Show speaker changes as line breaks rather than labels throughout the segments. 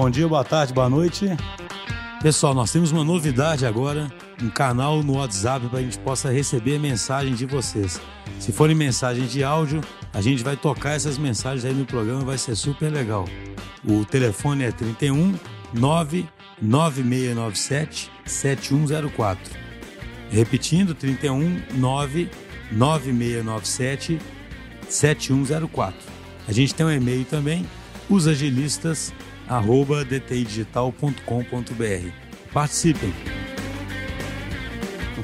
Bom dia, boa tarde, boa noite. Pessoal, nós temos uma novidade agora, um canal no WhatsApp para a gente possa receber mensagem de vocês. Se forem mensagens de áudio, a gente vai tocar essas mensagens aí no programa, vai ser super legal. O telefone é 31 99697 7104. Repetindo, 31 99697 7104. A gente tem um e-mail também, osagilistas@dtidigital.com.br. Participem.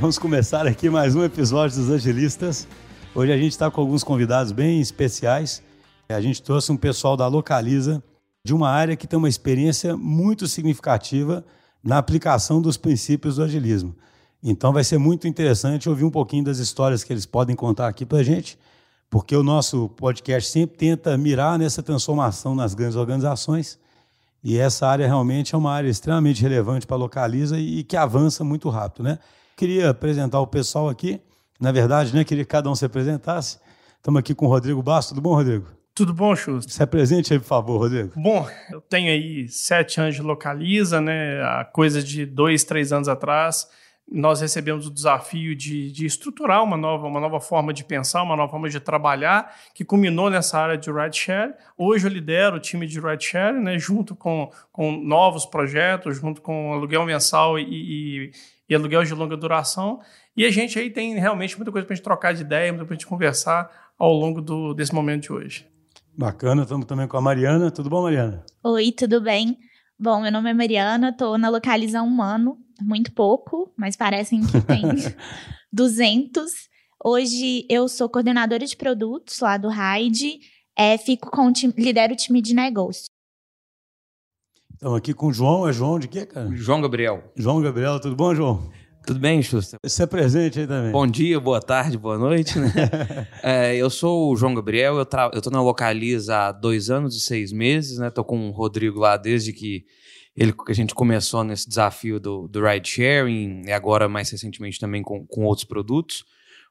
Vamos começar aqui mais um episódio dos Agilistas. Hoje a gente está com alguns convidados bem especiais. A gente trouxe um pessoal da Localiza, de uma área que tem uma experiência muito significativa na aplicação dos princípios do agilismo. Então vai ser muito interessante ouvir um pouquinho das histórias que eles podem contar aqui para a gente, porque o nosso podcast sempre tenta mirar nessa transformação nas grandes organizações. E essa área realmente é uma área extremamente relevante para a Localiza e que avança muito rápido. Né? Queria apresentar o pessoal aqui. Na verdade, né, queria que cada um se apresentasse. Estamos aqui com o Rodrigo Bastos. Tudo bom, Rodrigo?
Tudo bom, Xusto?
Se apresente aí, por favor, Rodrigo.
Bom, eu tenho aí sete anos de Localiza, né? A coisa de dois, três anos atrás, nós recebemos o desafio de, de estruturar uma nova, uma nova forma de pensar, uma nova forma de trabalhar, que culminou nessa área de rideshare. Hoje eu lidero o time de rideshare, né? Junto com, com novos projetos, junto com aluguel mensal e, e, e aluguel de longa duração. E a gente aí tem realmente muita coisa para a gente trocar de ideia, muita coisa para a gente conversar ao longo do, desse momento de hoje.
Bacana, estamos também com a Mariana. Tudo bom, Mariana?
Oi, tudo bem? Bom, meu nome é Mariana, estou na Localiza há um ano, muito pouco, mas parecem que tem 200. Hoje eu sou coordenadora de produtos lá do Raid, é, fico com o time, lidero o time de negócio.
Estamos aqui com o João, é João de quê, cara?
João Gabriel.
João Gabriel, tudo bom, João?
Tudo bem, Xusta?
Você é presente aí também.
Bom dia, boa tarde, boa noite. Né? é, eu sou o João Gabriel, eu, tra... eu tô na Localiza há dois anos e seis meses, né? Tô com o Rodrigo lá desde que ele, a gente começou nesse desafio do, do ride sharing e agora mais recentemente também com, com outros produtos.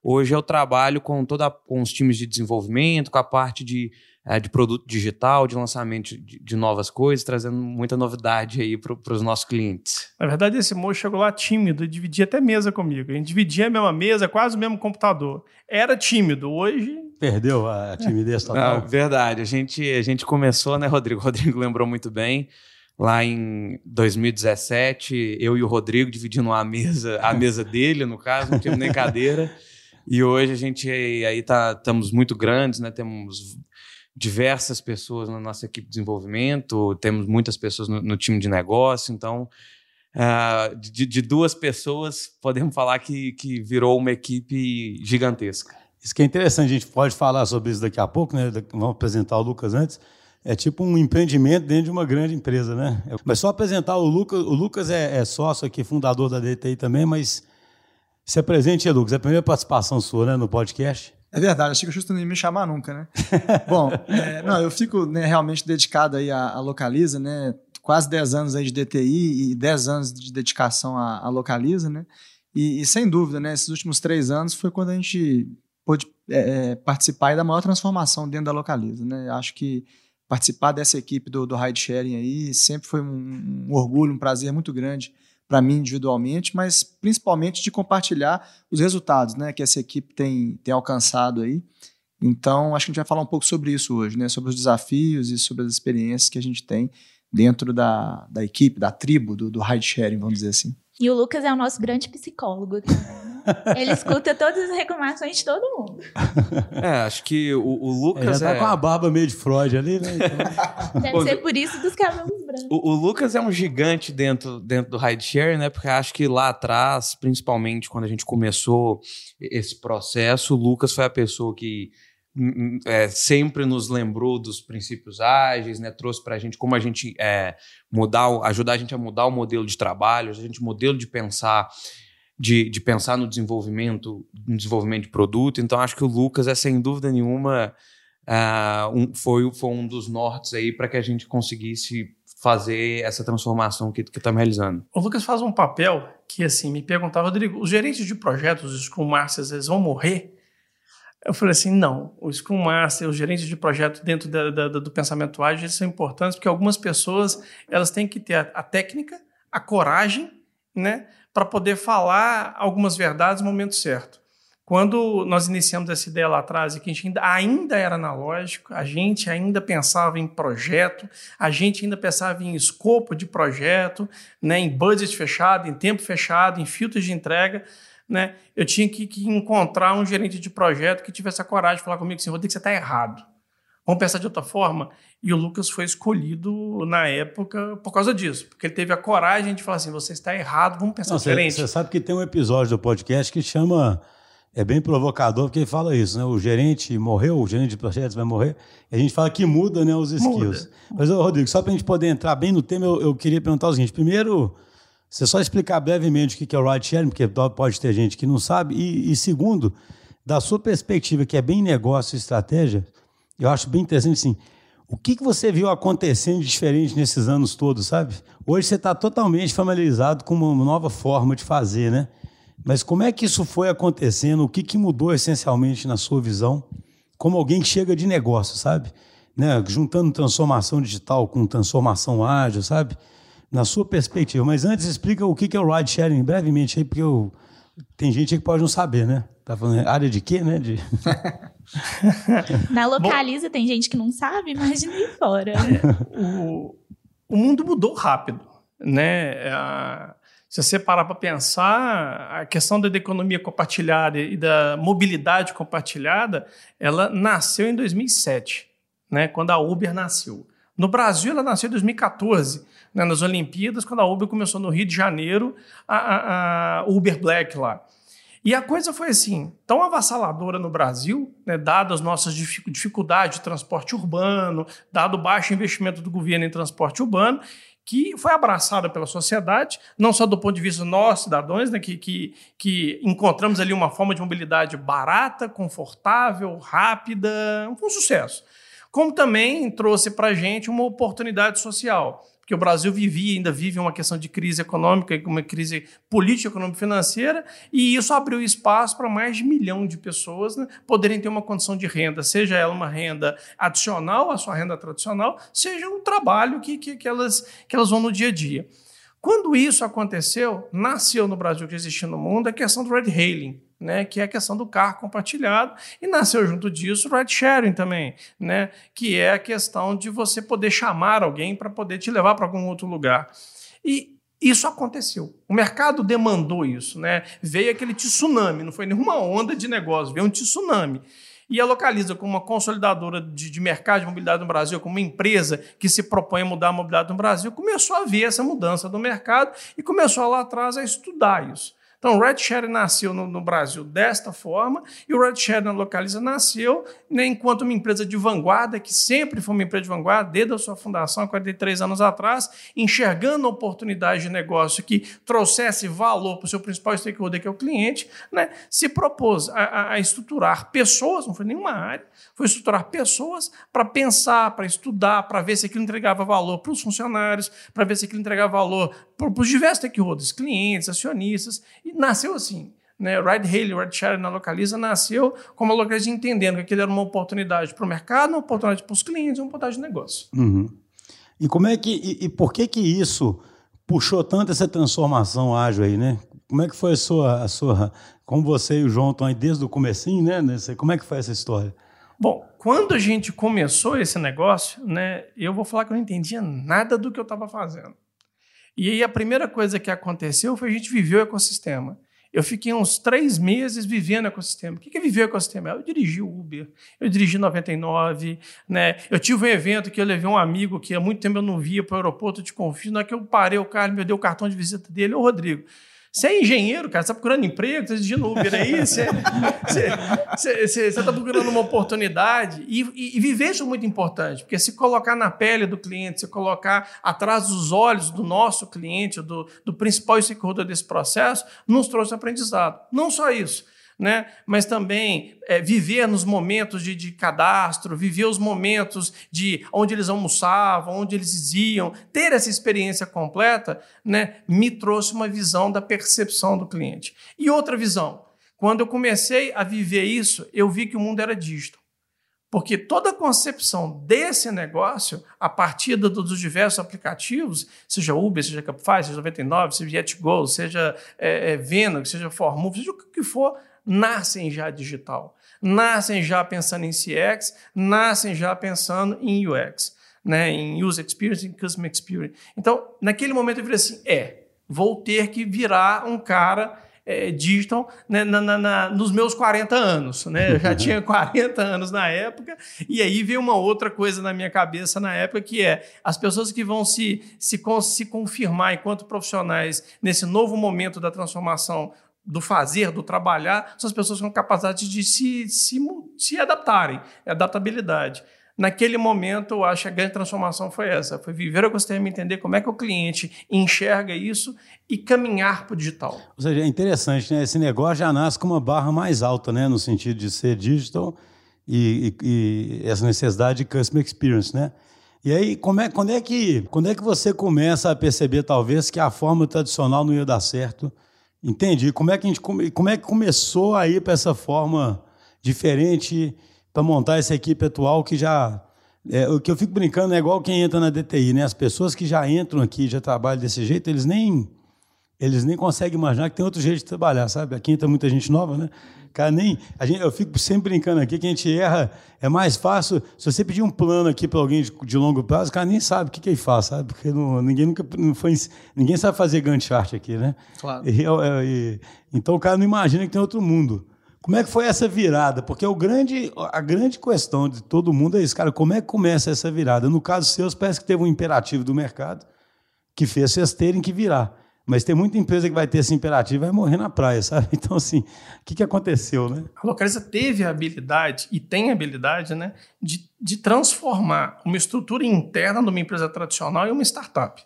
Hoje eu trabalho com toda com os times de desenvolvimento, com a parte de é, de produto digital, de lançamento de, de, novas coisas, trazendo muita novidade aí para os nossos clientes.
Na verdade, esse moço chegou lá tímido e dividia até mesa comigo. A gente dividia a mesma mesa, quase o mesmo computador. Era tímido, hoje.
Perdeu a timidez total.
Não, verdade. A gente, a gente começou, né, Rodrigo? O Rodrigo lembrou muito bem. Lá em 2017, eu e o Rodrigo dividindo a mesa, a mesa dele, no caso, não tínhamos nem cadeira. E hoje a gente aí tá, estamos muito grandes, né? Temos diversas pessoas na nossa equipe de desenvolvimento, temos muitas pessoas no, no time de negócio, então uh, de, de, duas pessoas podemos falar que, que virou uma equipe gigantesca.
Isso que é interessante, a gente pode falar sobre isso daqui a pouco, né? Vamos apresentar o Lucas antes. É tipo um empreendimento dentro de uma grande empresa, né? Mas só apresentar o Lucas. O Lucas é, é sócio aqui, fundador da DTI também, mas se apresente, Lucas. É a primeira participação sua né, no podcast.
É verdade, achei que o Justo não ia me chamar nunca, né? Bom, é, não, eu fico né, realmente dedicado aí à, à, Localiza, né? Quase 10 anos aí de DTI e 10 anos de dedicação à, à Localiza, né? E, e, sem dúvida, né? Esses últimos três anos foi quando a gente pôde é, é participar da maior transformação dentro da Localiza, né? Acho que participar dessa equipe do, do ride sharing aí sempre foi um, um orgulho, um prazer muito grande para mim individualmente, mas principalmente de compartilhar os resultados né, que essa equipe tem, tem alcançado aí. Então, acho que a gente vai falar um pouco sobre isso hoje, né, sobre os desafios e sobre as experiências que a gente tem dentro da, da equipe, da tribo, do, do ride sharing, vamos dizer assim.
E o Lucas é o nosso grande psicólogo. Aqui, né? Ele escuta todas as reclamações de todo mundo.
É, acho que o, o Lucas.
Ele já tá
é...
com a barba meio de Freud ali, né?
Então... Deve ser por isso dos cabelos brancos.
O, o, Lucas é um gigante dentro, dentro do rideshare, né? Porque acho que lá atrás, principalmente quando a gente começou esse processo, o Lucas foi a pessoa que é, sempre nos lembrou dos princípios ágeis, né? trouxe para a gente como a gente é, mudar, ajudar a gente a mudar o modelo de trabalho, a gente modelo de pensar, de, de pensar no desenvolvimento, no desenvolvimento de produto. Então acho que o Lucas é sem dúvida nenhuma uh, um, foi, foi um dos nortes aí para que a gente conseguisse fazer essa transformação que, que estamos realizando.
O Lucas faz um papel que assim me perguntava, Rodrigo, os gerentes de projetos, os Scrum Masters, eles vão morrer? Eu falei assim, não, o Scrum Master, os gerentes de projeto dentro da, da, do pensamento ágil, são importantes porque algumas pessoas elas têm que ter a, a técnica, a coragem, né, para poder falar algumas verdades no momento certo. Quando nós iniciamos essa ideia lá atrás que a gente ainda, ainda era analógico, a gente ainda pensava em projeto, a gente ainda pensava em escopo de projeto, né, em budget fechado, em tempo fechado, em filtros de entrega, né, eu tinha que, que, encontrar um gerente de projeto que tivesse a coragem de falar comigo assim, Rodrigo, você está errado. Vamos pensar de outra forma? E o Lucas foi escolhido na época por causa disso, porque ele teve a coragem de falar assim, você está errado, vamos pensar Não, diferente.
Você sabe que tem um episódio do podcast que chama é bem provocador, porque ele fala isso, né? O gerente morreu, o gerente de projetos vai morrer, e a gente fala que muda né, os skills. Muda. Mas, Rodrigo, só para a gente poder entrar bem no tema, eu, eu, queria perguntar o seguinte: primeiro, você só explicar brevemente o que é o ride sharing, porque pode ter gente que não sabe, e, e segundo, da sua perspectiva, que é bem negócio e estratégia, eu acho bem interessante assim. O que, que você viu acontecendo de diferente nesses anos todos, sabe? Hoje você está totalmente familiarizado com uma nova forma de fazer, né? Mas como é que isso foi acontecendo? O que, que mudou essencialmente na sua visão? Como alguém que chega de negócio, sabe? Né? Juntando transformação digital com transformação ágil, sabe? Na sua perspectiva. Mas antes, explica o que é o ride sharing brevemente aí, porque eu... tem gente aí que pode não saber, né? Tá falando área de quê, né? De...
Na localiza Bom, tem gente que não sabe, imagina aí fora.
É, o, o mundo mudou rápido, né? A, se você parar para pensar, a questão da economia compartilhada e da mobilidade compartilhada, ela nasceu em 2007, né, quando a Uber nasceu. No Brasil, ela nasceu em 2014, né, nas Olimpíadas, quando a Uber começou no Rio de Janeiro, a, a, a Uber Black lá. E a coisa foi assim, tão avassaladora no Brasil, né, dadas as nossas dificuldades de transporte urbano, dado o baixo investimento do governo em transporte urbano, que foi abraçada pela sociedade, não só do ponto de vista nós, cidadãos, né, que, que, que encontramos ali uma forma de mobilidade barata, confortável, rápida, um sucesso, como também trouxe para a gente uma oportunidade social porque o Brasil vivia, ainda vive uma questão de crise econômica, uma crise política, econômica financeira, e isso abriu espaço para mais de um milhão de pessoas né, poderem ter uma condição de renda, seja ela uma renda adicional à sua renda tradicional, seja um trabalho que, que, que, elas, que elas vão no dia a dia. Quando isso aconteceu, nasceu no Brasil que existia no mundo a questão do red hailing, né, que é a questão do carro compartilhado, e nasceu junto disso o ride sharing também, né, que é a questão de você poder chamar alguém para poder te levar para algum outro lugar. E isso aconteceu. O mercado demandou isso, né? Veio aquele tsunami, não foi nenhuma onda de negócio, veio um tsunami. E a Localiza, como uma consolidadora de, de mercado de mobilidade no Brasil, como uma empresa que se propõe a mudar a mobilidade no Brasil, começou a ver essa mudança do mercado e começou lá atrás a estudar isso. Então, o RedShare nasceu no, no, Brasil desta forma e o RedShare na Localiza nasceu né, enquanto uma empresa de vanguarda, que sempre foi uma empresa de vanguarda, desde a sua fundação, há 43 anos atrás, enxergando oportunidade de negócio que trouxesse valor para o seu principal stakeholder, que é o cliente, né, se propôs a, a estruturar pessoas, não foi nenhuma área, foi estruturar pessoas para pensar, para estudar, para ver se aquilo entregava valor para os funcionários, para ver se aquilo entregava valor para os diversos stakeholders, clientes, acionistas, e nasceu assim. Né, Ride Hail, Ride Share na Localiza nasceu como a Localiza entendendo que aquilo era uma oportunidade para o mercado, uma oportunidade para os clientes, uma oportunidade de negócio.
Uhum. E como é que e, e, por que que isso puxou tanto essa transformação ágil aí, né? Como é que foi a sua a sua como você e o João estão aí desde o comecinho, né? Como é que foi essa história?
Bom, quando a gente começou esse negócio, né, eu vou falar que eu não entendia nada do que eu estava fazendo. E aí a primeira coisa que aconteceu foi a gente viver o ecossistema. Eu fiquei uns três meses vivendo o ecossistema. O que é viver o ecossistema? Eu dirigi o Uber, eu dirigi 99, né? Eu tive um evento que eu levei um amigo que há muito tempo eu não via para o aeroporto de Confins. Na hora que eu parei o ele me deu o cartão de visita dele, ô Rodrigo. Você é engenheiro, cara, você está procurando emprego, você dirigindo Uber aí, você está procurando uma oportunidade. E, e, e, viver isso é muito importante, porque se colocar na pele do cliente, se colocar atrás dos olhos do nosso cliente, do, do principal stakeholder desse processo, nos trouxe aprendizado. Não só isso, né? mas também é, viver nos momentos de, de, cadastro, viver os momentos de onde eles almoçavam, onde eles iam, ter essa experiência completa, né? me trouxe uma visão da percepção do cliente. E outra visão, Quando eu comecei a viver isso, eu vi que o mundo era digital. Porque toda a concepção desse negócio, a partir dos diversos aplicativos, seja Uber, seja Capify, seja 99, seja YetGo, seja é, é, Venom, seja Formove, seja o que for, nascem já digital. Nascem já pensando em CX, nascem já pensando em UX, né? em User Experience, em Customer Experience. Então, naquele momento eu falei assim, é, vou ter que virar um cara é, digital né, na, na, na, nos meus 40 anos. Né? Eu já tinha 40 anos na época, e aí veio uma outra coisa na minha cabeça na época, que é as pessoas que vão se, se, se confirmar enquanto profissionais nesse novo momento da transformação do fazer, do trabalhar, são as pessoas com capacidade de se, se, se adaptarem, é adaptabilidade. Naquele momento, eu acho que a grande transformação foi essa: foi viver o ecossistema, entender como é que o cliente enxerga isso e caminhar para o digital.
Ou seja, é interessante, né? Esse negócio já nasce com uma barra mais alta, né? No sentido de ser digital e, e, e essa necessidade de customer experience, né? E aí, como é, quando, é que, quando é que você começa a perceber, talvez, que a forma tradicional não ia dar certo? Entendi. Como é que, a gente, como é que começou a ir para essa forma diferente para montar essa equipe atual que já. É, o que eu fico brincando é igual quem entra na DTI, né? As pessoas que já entram aqui, já trabalham desse jeito, eles nem eles nem conseguem imaginar que tem outro jeito de trabalhar, sabe? Aqui entra muita gente nova, né? Cara, nem. A gente, eu fico sempre brincando aqui que a gente erra. É mais fácil. Se você pedir um plano aqui para alguém de, de, longo prazo, o cara nem sabe o que, que ele faz, sabe? Porque não, ninguém nunca não foi, ninguém sabe fazer Gantt chart aqui, né?
Claro.
E, e, então o cara não imagina que tem outro mundo. Como é que foi essa virada? Porque o grande, a grande questão de todo mundo é isso, cara. Como é que começa essa virada? No caso seu, parece que teve um imperativo do mercado que fez vocês terem que virar. Mas tem muita empresa que vai ter esse imperativo e vai morrer na praia, sabe? Então, assim, o que, que aconteceu, né?
A Localiza teve a habilidade, e tem a habilidade, né, de, de transformar uma estrutura interna de uma empresa tradicional em uma startup.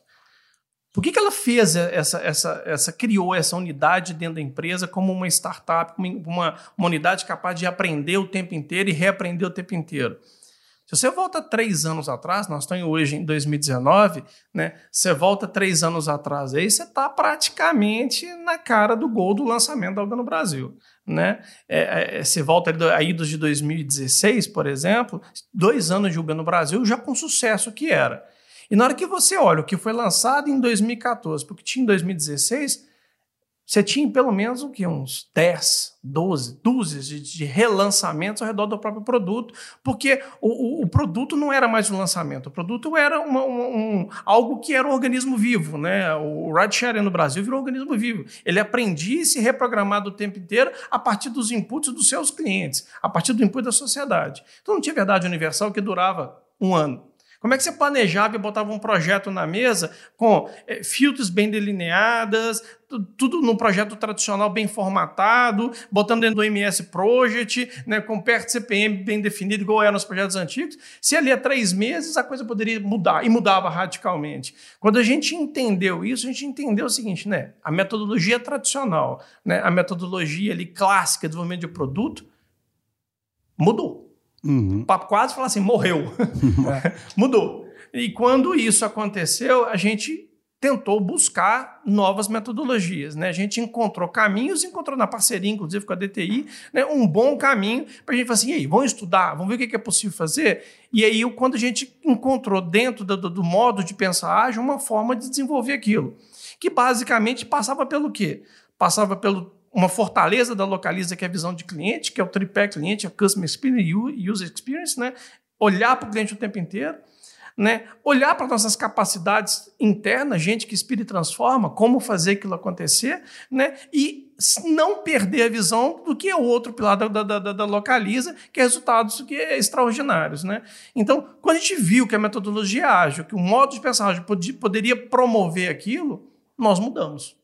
Por que, que ela fez essa, essa, essa, criou essa unidade dentro da empresa como uma startup, uma, uma unidade capaz de aprender o tempo inteiro e reaprender o tempo inteiro? Se você volta três anos atrás, nós estamos hoje em 2019, né? Você volta três anos atrás aí, você está praticamente na cara do gol do lançamento da Uber no Brasil. Né? É, é, é você volta aí dos de 2016, por exemplo, dois anos de Uber no Brasil já com sucesso que era. E na hora que você olha o que foi lançado em 2014, porque tinha em 2016, você tinha pelo menos o que? Uns 10, 12, dúzias de, de, relançamentos ao redor do próprio produto, porque o, o, o, produto não era mais um lançamento, o produto era uma, um, algo que era um organismo vivo. Né? O rideshare no Brasil virou um organismo vivo. Ele aprendia e se reprogramar o tempo inteiro a partir dos inputs dos seus clientes, a partir do input da sociedade. Então não tinha verdade universal que durava um ano. Como é que você planejava e botava um projeto na mesa com é, filtros bem delineadas, tudo num projeto tradicional bem formatado, botando dentro do MS Project, né, com perto CPM bem definido, igual era nos projetos antigos. Se ali há três meses, a coisa poderia mudar, e mudava radicalmente. Quando a gente entendeu isso, a gente entendeu o seguinte, né? A metodologia tradicional, né, a metodologia ali clássica de desenvolvimento de produto, mudou. Uhum. O papo quase fala assim, morreu. Mudou. E quando isso aconteceu, a gente tentou buscar novas metodologias. Né? A gente encontrou caminhos, encontrou na parceria, inclusive com a DTI, né, um bom caminho para a gente falar assim, aí, vamos estudar, vamos ver o que é possível fazer. E aí, quando a gente encontrou dentro do, do, do modo de pensar ágil uma forma de desenvolver aquilo, que basicamente passava pelo quê? Passava pelo uma fortaleza da Localiza, que é a visão de cliente, que é o tripé cliente, a Customer Experience e User Experience, né? olhar para o cliente o tempo inteiro, né? olhar para nossas capacidades internas, gente que inspira e transforma, como fazer aquilo acontecer, né? e não perder a visão do que é o outro pilar da, da, da, da Localiza, que é resultados que é extraordinários. Né? Então, quando a gente viu que a metodologia ágil, que o modo de pensar ágil poderia promover aquilo, nós mudamos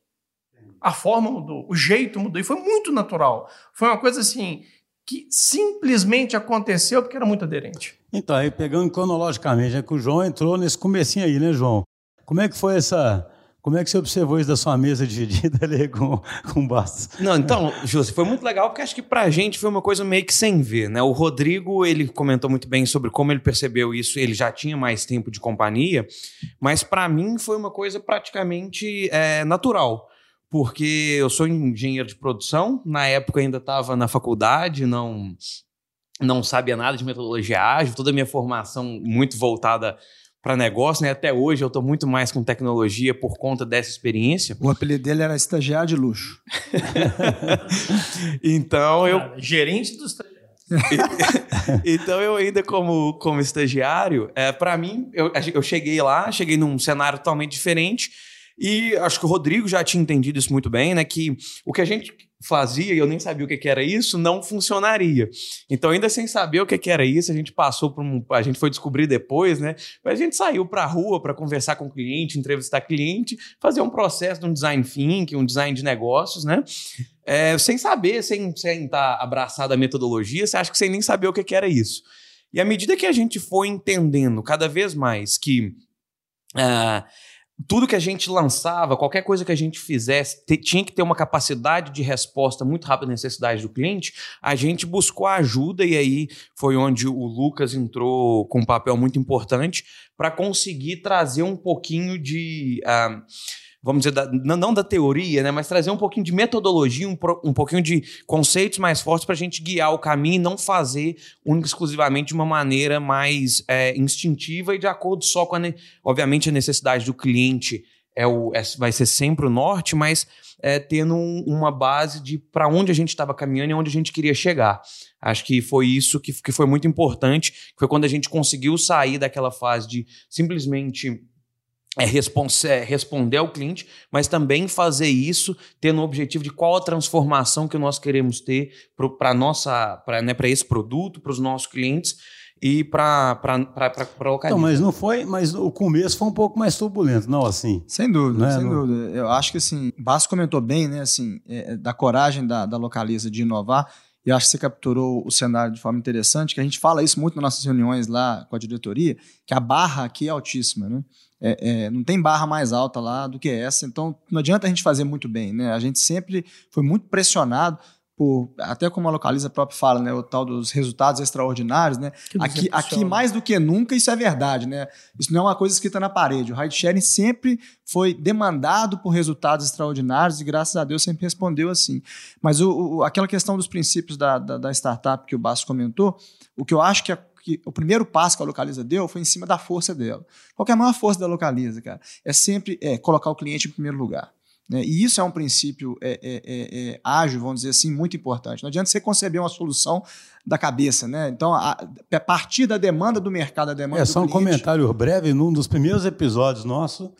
a forma mudou, o jeito mudou, e foi muito natural. Foi uma coisa assim que simplesmente aconteceu porque era muito aderente.
Então, aí pegando cronologicamente, é que o João entrou nesse comecinho aí, né, João? Como é que foi essa. Como é que você observou isso da sua mesa dividida ali com, com Bastos?
Não, então, Júlio, foi muito legal, porque acho que pra gente foi uma coisa meio que sem ver, né? O Rodrigo, ele comentou muito bem sobre como ele percebeu isso, ele já tinha mais tempo de companhia, mas para mim foi uma coisa praticamente é, natural porque eu sou engenheiro de produção, na época ainda estava na faculdade, não não sabia nada de metodologia ágil, toda a minha formação muito voltada para negócio, né? Até hoje eu estou muito mais com tecnologia por conta dessa experiência.
O apelido dele era estagiário de luxo.
então eu.
gerente dos
então eu ainda como, como estagiário, é, para mim, eu, eu cheguei lá, cheguei num cenário totalmente diferente e acho que o Rodrigo já tinha entendido isso muito bem, né? Que o que a gente fazia e eu nem sabia o que, que era isso, não funcionaria. Então, ainda sem saber o que, que era isso, a gente passou por um. A gente foi descobrir depois, né? Mas a gente saiu para a rua para conversar com o cliente, entrevistar cliente, fazer um processo de um design thinking, um design de negócios, né? É, sem saber, sem estar tá abraçado à metodologia, você acha que sem nem saber o que, que era isso. E à medida que a gente foi entendendo cada vez mais que. Uh, tudo que a gente lançava, qualquer coisa que a gente fizesse, tinha que ter uma capacidade de resposta muito rápida à necessidade do cliente, a gente buscou ajuda e aí foi onde o Lucas entrou com um papel muito importante para conseguir trazer um pouquinho de. Uh, vamos dizer, da, não da teoria, né, mas trazer um pouquinho de metodologia, um, um pouquinho de conceitos mais fortes para a gente guiar o caminho e não fazer única exclusivamente de uma maneira mais é, instintiva e de acordo só com, a, obviamente, a necessidade do cliente é o, é, vai ser sempre o norte, mas é, tendo um, uma base de para onde a gente estava caminhando e onde a gente queria chegar. Acho que foi isso que, que foi muito importante, foi quando a gente conseguiu sair daquela fase de simplesmente é, é, responder ao cliente, mas também fazer isso tendo o objetivo de qual a transformação que nós queremos ter para nossa para né, esse produto, para os nossos clientes e para
colocar. Então, mas não foi, mas o começo foi um pouco mais turbulento, não assim?
Sem dúvida, né? sem não... dúvida. Eu acho que assim, Basso comentou bem, né, assim, é, da coragem da, da Localiza de inovar. E acho que você capturou o cenário de forma interessante, que a gente fala isso muito nas nossas reuniões lá com a diretoria, que a barra aqui é altíssima, né? É, é, não tem barra mais alta lá do que essa, então não adianta a gente fazer muito bem, né? A gente sempre foi muito pressionado por, até como a localiza própria fala, né, o tal dos resultados extraordinários, né? Aqui, aqui mais do que nunca isso é verdade, né? Isso não é uma coisa escrita na parede. O ride sharing sempre foi demandado por resultados extraordinários e graças a Deus sempre respondeu assim. Mas o, o aquela questão dos princípios da, da, da startup que o Basso comentou, o que eu acho que é que o primeiro passo que a Localiza deu foi em cima da força dela. Qual é a maior força da Localiza, cara? É sempre é, colocar o cliente em primeiro lugar. Né? E isso é um princípio é, é, é, é, ágil, vamos dizer assim, muito importante. Não adianta você conceber uma solução da cabeça, né? Então, a, a partir da demanda do mercado, a demanda
é,
do
só um comentário breve, num dos primeiros episódios nossos,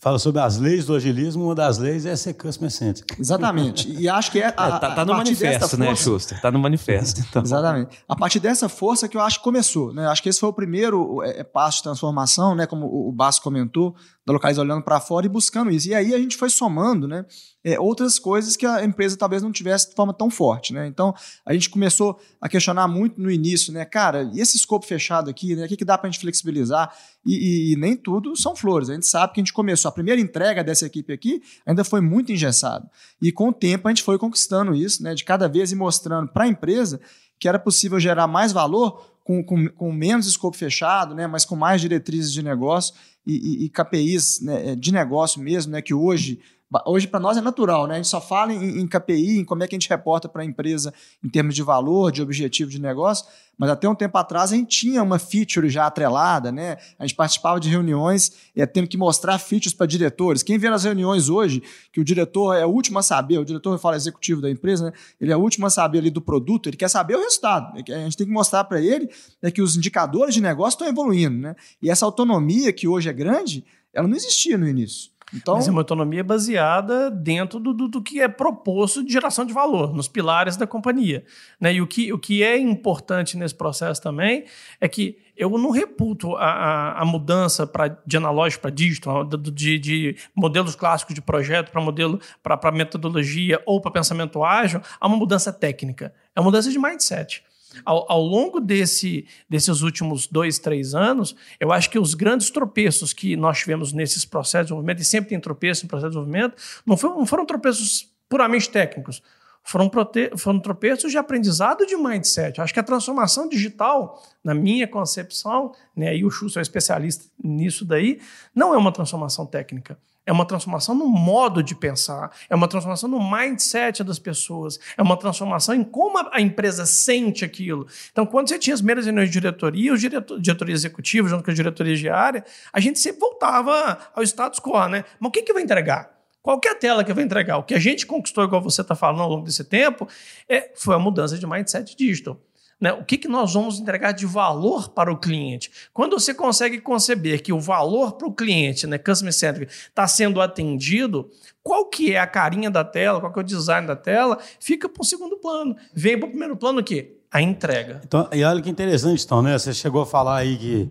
fala sobre as leis do agilismo, uma das leis é ser customer centric.
Exatamente. E acho que é. A,
é tá, tá no manifesto, né, força, Schuster? Tá no manifesto. Então.
Exatamente. A partir dessa força que eu acho que começou. Né? Acho que esse foi o primeiro é, é passo de transformação, né? Como o Basso comentou, da Localiza olhando para fora e buscando isso. E aí a gente foi somando, né? É, outras coisas que a empresa talvez não tivesse de forma tão forte, né? Então a gente começou a questionar muito no início, né? Cara, e esse escopo fechado aqui, né? O que, que dá para a gente flexibilizar? E, e, e, nem tudo são flores. A gente sabe que a gente começou, a primeira entrega dessa equipe aqui ainda foi muito engessado. E com o tempo a gente foi conquistando isso, né? De cada vez e mostrando para a empresa que era possível gerar mais valor com, com, com, menos escopo fechado, né, mas com mais diretrizes de negócio e, e, e KPIs né, de negócio mesmo, né, que hoje Hoje, para nós, é natural, né? A gente só fala em, em KPI, em como é que a gente reporta para a empresa em termos de valor, de objetivo de negócio, mas até um tempo atrás a gente tinha uma feature já atrelada, né? A gente participava de reuniões é, tendo que mostrar features para diretores. Quem vê nas reuniões hoje que o diretor é o último a saber, o diretor fala executivo da empresa, né? Ele é o último a saber ali do produto, ele quer saber o resultado. A gente tem que mostrar para ele né, que os indicadores de negócio estão evoluindo, né? E essa autonomia que hoje é grande, ela não existia no início.
Então, Mas é uma autonomia baseada dentro do, do, do, que é proposto de geração de valor, nos pilares da companhia. Né? E o que, o que é importante nesse processo também é que eu não reputo a, a, a mudança pra, de analógico para digital, de, de, modelos clássicos de projeto para modelo para metodologia ou para pensamento ágil, a uma mudança técnica. É uma mudança de mindset. Ao, ao, longo desse, desses últimos dois, três anos, eu acho que os grandes tropeços que nós tivemos nesses processos de desenvolvimento, e sempre tem tropeço em processo de desenvolvimento, não, foi, não foram tropeços puramente técnicos, foram, foram tropeços de aprendizado de mindset. Acho que a transformação digital, na minha concepção, né, e o Schuster é especialista nisso daí, não é uma transformação técnica. É uma transformação no modo de pensar, é uma transformação no mindset das pessoas, é uma transformação em como a empresa sente aquilo. Então, quando você tinha as primeiras reuniões de diretoria, os diretor, diretoria executiva, junto com a diretoria de área, a gente sempre voltava ao status quo, né? Mas o que, que vai entregar? Qualquer tela que vai entregar, o que a gente conquistou, igual você está falando ao longo desse tempo, é, foi a mudança de mindset digital. Né? O que, que nós vamos entregar de valor para o cliente? Quando você consegue conceber que o valor para o cliente, né, customer centric, está sendo atendido, qual que é a carinha da tela, qual que é o design da tela, fica para o segundo plano. Vem para o primeiro plano o quê? A entrega.
Então, e olha que interessante, então, né? Você chegou a falar aí que.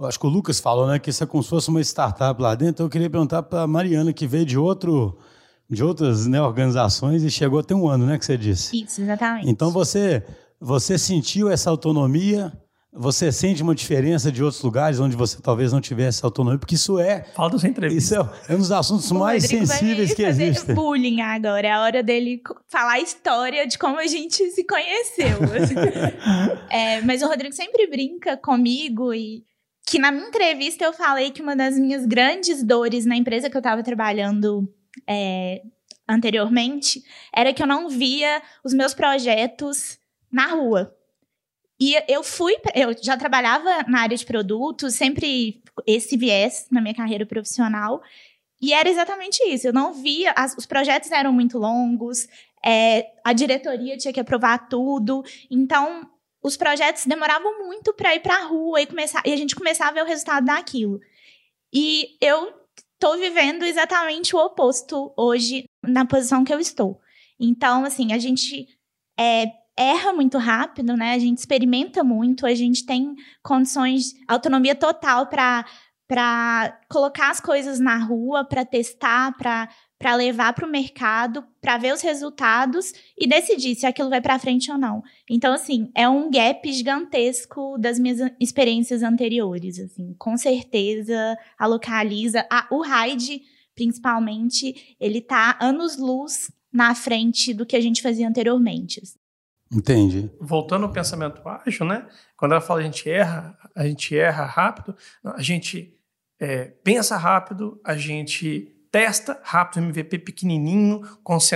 Acho que o Lucas falou, né? Que isso é como se fosse uma startup lá dentro. Então, eu queria perguntar para a Mariana, que veio de outro de outras né, organizações e chegou até um ano, né, que você disse.
Isso, exatamente.
Então você você sentiu essa autonomia? Você sente uma diferença de outros lugares onde você talvez não tivesse autonomia? Porque isso é.
Falta sem entrevista.
Isso é, é um dos assuntos o mais Rodrigo sensíveis que existem.
bullying agora. É a hora dele falar a história de como a gente se conheceu. é, mas o Rodrigo sempre brinca comigo e que na minha entrevista eu falei que uma das minhas grandes dores na empresa que eu estava trabalhando é, anteriormente era que eu não via os meus projetos na rua. E eu fui, eu já trabalhava na área de produtos, sempre esse viés na minha carreira profissional. E era exatamente isso. Eu não via, as, os projetos eram muito longos, é, a diretoria tinha que aprovar tudo. Então, os projetos demoravam muito para ir para a rua e, começar, e a gente começava a ver o resultado daquilo. E eu estou vivendo exatamente o oposto hoje na posição que eu estou. Então, assim, a gente é, erra muito rápido, né? A gente experimenta muito, a gente tem condições, autonomia total para para colocar as coisas na rua, para testar, para para levar para o mercado, para ver os resultados e decidir se aquilo vai para frente ou não. Então, assim, é um gap gigantesco das minhas experiências anteriores, assim. Com certeza, a Localiza, a, o Ride, principalmente, ele tá anos-luz na frente do que a gente fazia anteriormente.
Entendi.
Voltando ao pensamento ágil, né? Quando ela fala a gente erra, a gente erra rápido, a gente é, pensa rápido, a gente testa rápido, MVP pequenininho,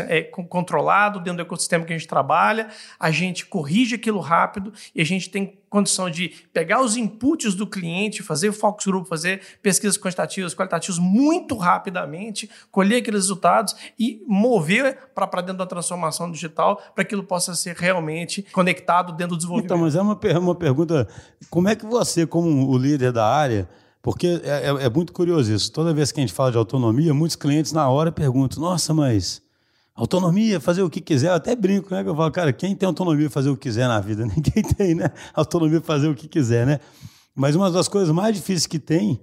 é, controlado dentro do ecossistema que a gente trabalha, a gente corrige aquilo rápido e a gente tem condição de pegar os inputs do cliente, fazer focus group, fazer pesquisas quantitativas, qualitativas muito rapidamente, colher aqueles resultados e mover para dentro da transformação digital para que aquilo possa ser realmente conectado dentro do desenvolvimento.
Então, mas é uma, uma pergunta, como é que você, como o líder da área, porque é, é, é, muito curioso isso. Toda vez que a gente fala de autonomia, muitos clientes na hora perguntam: nossa, mas autonomia, fazer o que quiser. Eu até brinco, né? Eu falo, cara, quem tem autonomia fazer o que quiser na vida? Ninguém tem, né? Autonomia fazer o que quiser, né? Mas uma das coisas mais difíceis que tem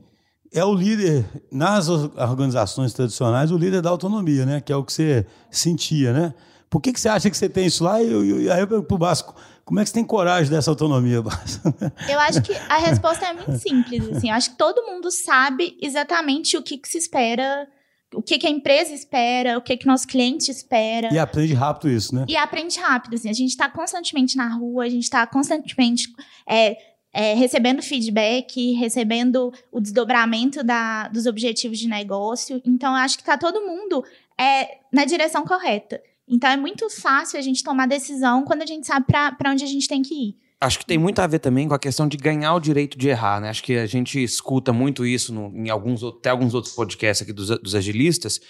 é o líder, nas organizações tradicionais, o líder da autonomia, né? Que é o que você sentia, né? Por que, que você acha que você tem isso lá? E, e aí eu pergunto pro Basco, como é que você tem coragem dessa autonomia?
Eu acho que a resposta é muito simples, assim. Eu acho que todo mundo sabe exatamente o que, que se espera, o que, que a empresa espera, o que, que nosso cliente espera.
E aprende rápido isso, né?
E aprende rápido, assim. A gente está constantemente na rua, a gente está constantemente... É, é, recebendo feedback, recebendo o desdobramento da, dos objetivos de negócio. Então, eu acho que está todo mundo é, na direção correta. Então é muito fácil a gente tomar decisão quando a gente sabe para onde a gente tem que ir.
Acho que tem muito a ver também com a questão de ganhar o direito de errar, né? Acho que a gente escuta muito isso no, em alguns, até alguns outros podcasts aqui dos, dos agilistas,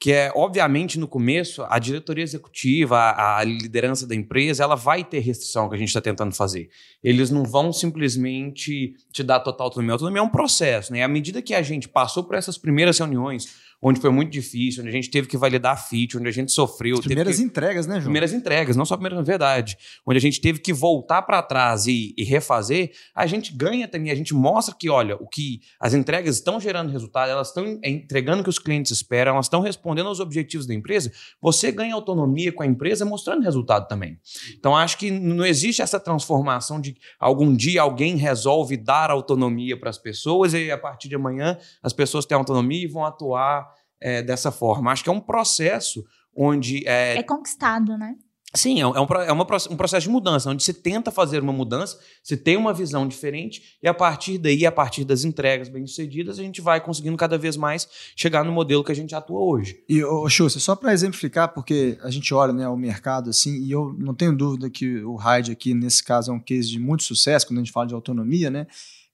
que é, obviamente, no começo, a diretoria executiva, a, a liderança da empresa, ela vai ter restrição que a gente está tentando fazer. Eles não vão simplesmente te dar total autonomia. Autonomia é um processo, né? À medida que a gente passou por essas primeiras reuniões, onde foi muito difícil, onde a gente teve que validar feature, onde a gente sofreu. As
primeiras
que...
entregas, né, João?
Primeiras entregas, não só a primeira, na verdade. Onde a gente teve que voltar para trás e, e, refazer, a gente ganha também, a gente mostra que, olha, o que as entregas estão gerando resultado, elas estão entregando o que os clientes esperam, elas estão respondendo aos objetivos da empresa, você ganha autonomia com a empresa mostrando resultado também. Então, acho que não existe essa transformação de algum dia alguém resolve dar autonomia para as pessoas e a partir de amanhã as pessoas têm autonomia e vão atuar é, dessa forma. Acho que é um processo onde.
É, é conquistado, né?
Sim, é, um, é uma, um processo de mudança, onde você tenta fazer uma mudança, você tem uma visão diferente, e a partir daí, a partir das entregas bem-sucedidas, a gente vai conseguindo cada vez mais chegar no modelo que a gente atua hoje.
E, ô, Xuxa, só para exemplificar, porque a gente olha né, o mercado assim, e eu não tenho dúvida que o Hyde aqui, nesse caso, é um case de muito sucesso, quando a gente fala de autonomia, né?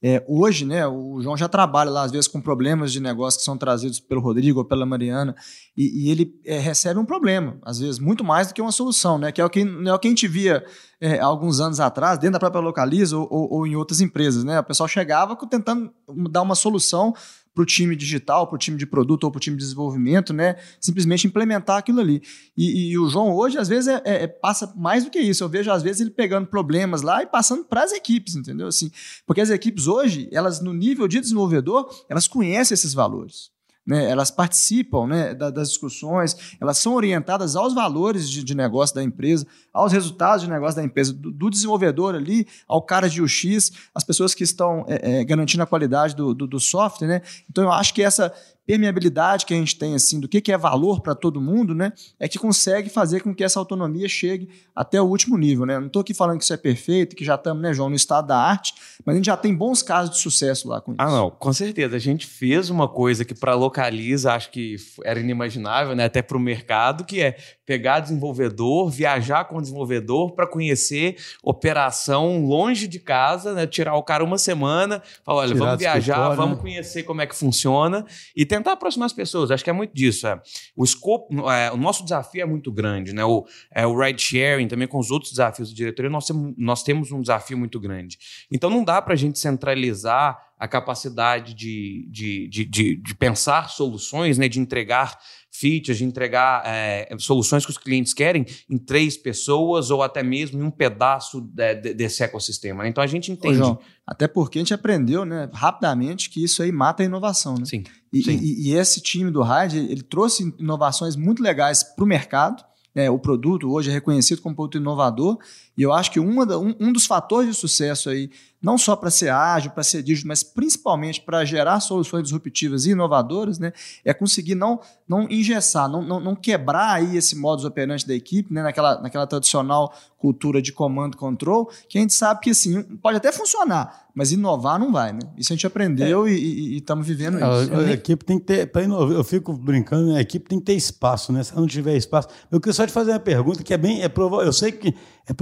É, hoje, né, o João já trabalha lá, às vezes, com problemas de negócio que são trazidos pelo Rodrigo ou pela Mariana, e, e ele é, recebe um problema, às vezes, muito mais do que uma solução, né? Que é o que, é o que a gente via é, alguns anos atrás, dentro da própria Localiza ou, ou, ou, em outras empresas, né? O pessoal chegava tentando dar uma solução para o time digital, para o time de produto ou para o time de desenvolvimento, né? Simplesmente implementar aquilo ali. E, e o João hoje, às vezes, é, é, passa mais do que isso. Eu vejo, às vezes, ele pegando problemas lá e passando para as equipes, entendeu? Assim, porque as equipes hoje, elas, no nível de desenvolvedor, elas conhecem esses valores né, elas participam né, das discussões, elas são orientadas aos valores de, de, negócio da empresa, aos resultados de negócio da empresa, do, do desenvolvedor ali, ao cara de UX, as pessoas que estão é, é, garantindo a qualidade do, do, do software. Né? Então, eu acho que essa permeabilidade que a gente tem assim do que, que é valor para todo mundo, né, é que consegue fazer com que essa autonomia chegue até o último nível, né? Não estou aqui falando que isso é perfeito, que já estamos, né, João, no estado da arte, mas a gente já tem bons casos de sucesso lá com isso.
Ah, não, com certeza. A gente fez uma coisa que para localiza acho que era inimaginável, né, até para o mercado, que é pegar desenvolvedor, viajar com o desenvolvedor para conhecer operação longe de casa, né, tirar o cara uma semana, falar, olha, Tirar vamos viajar, vamos né? conhecer como é que funciona e tentar aproximar as pessoas. Acho que é muito disso. É. O escopo, é, o nosso desafio é muito grande, né? O, é, o ride sharing também com os outros desafios de diretoria, nós, temos, nós temos um desafio muito grande. Então não dá para a gente centralizar a capacidade de, de, de, de, de pensar soluções, né? De entregar features, de entregar é, soluções que os clientes querem em três pessoas ou até mesmo em um pedaço de, de, desse ecossistema. Né? Então a gente entende. Ô, João,
até porque a gente aprendeu né, rapidamente que isso aí mata a inovação. Né?
Sim.
E,
sim.
E, e, esse time do Hyde, ele trouxe inovações muito legais para o mercado. É, o produto hoje é reconhecido como produto inovador, e eu acho que uma, um, um dos fatores de sucesso aí não só para ser ágil, para ser dígito, mas principalmente para gerar soluções disruptivas e inovadoras, né, é conseguir não, não engessar, não, não, não quebrar aí esse modus operandi da equipe, né, naquela, naquela tradicional cultura de comando control, que a gente sabe que assim, pode até funcionar, mas inovar não vai. Né? Isso a gente aprendeu é. e estamos vivendo isso.
A, a, equipe tem que ter, para inovar, eu fico brincando, né, a equipe tem que ter espaço, né? Se não tiver espaço. Eu queria só te fazer uma pergunta que é bem. É provo, eu sei que é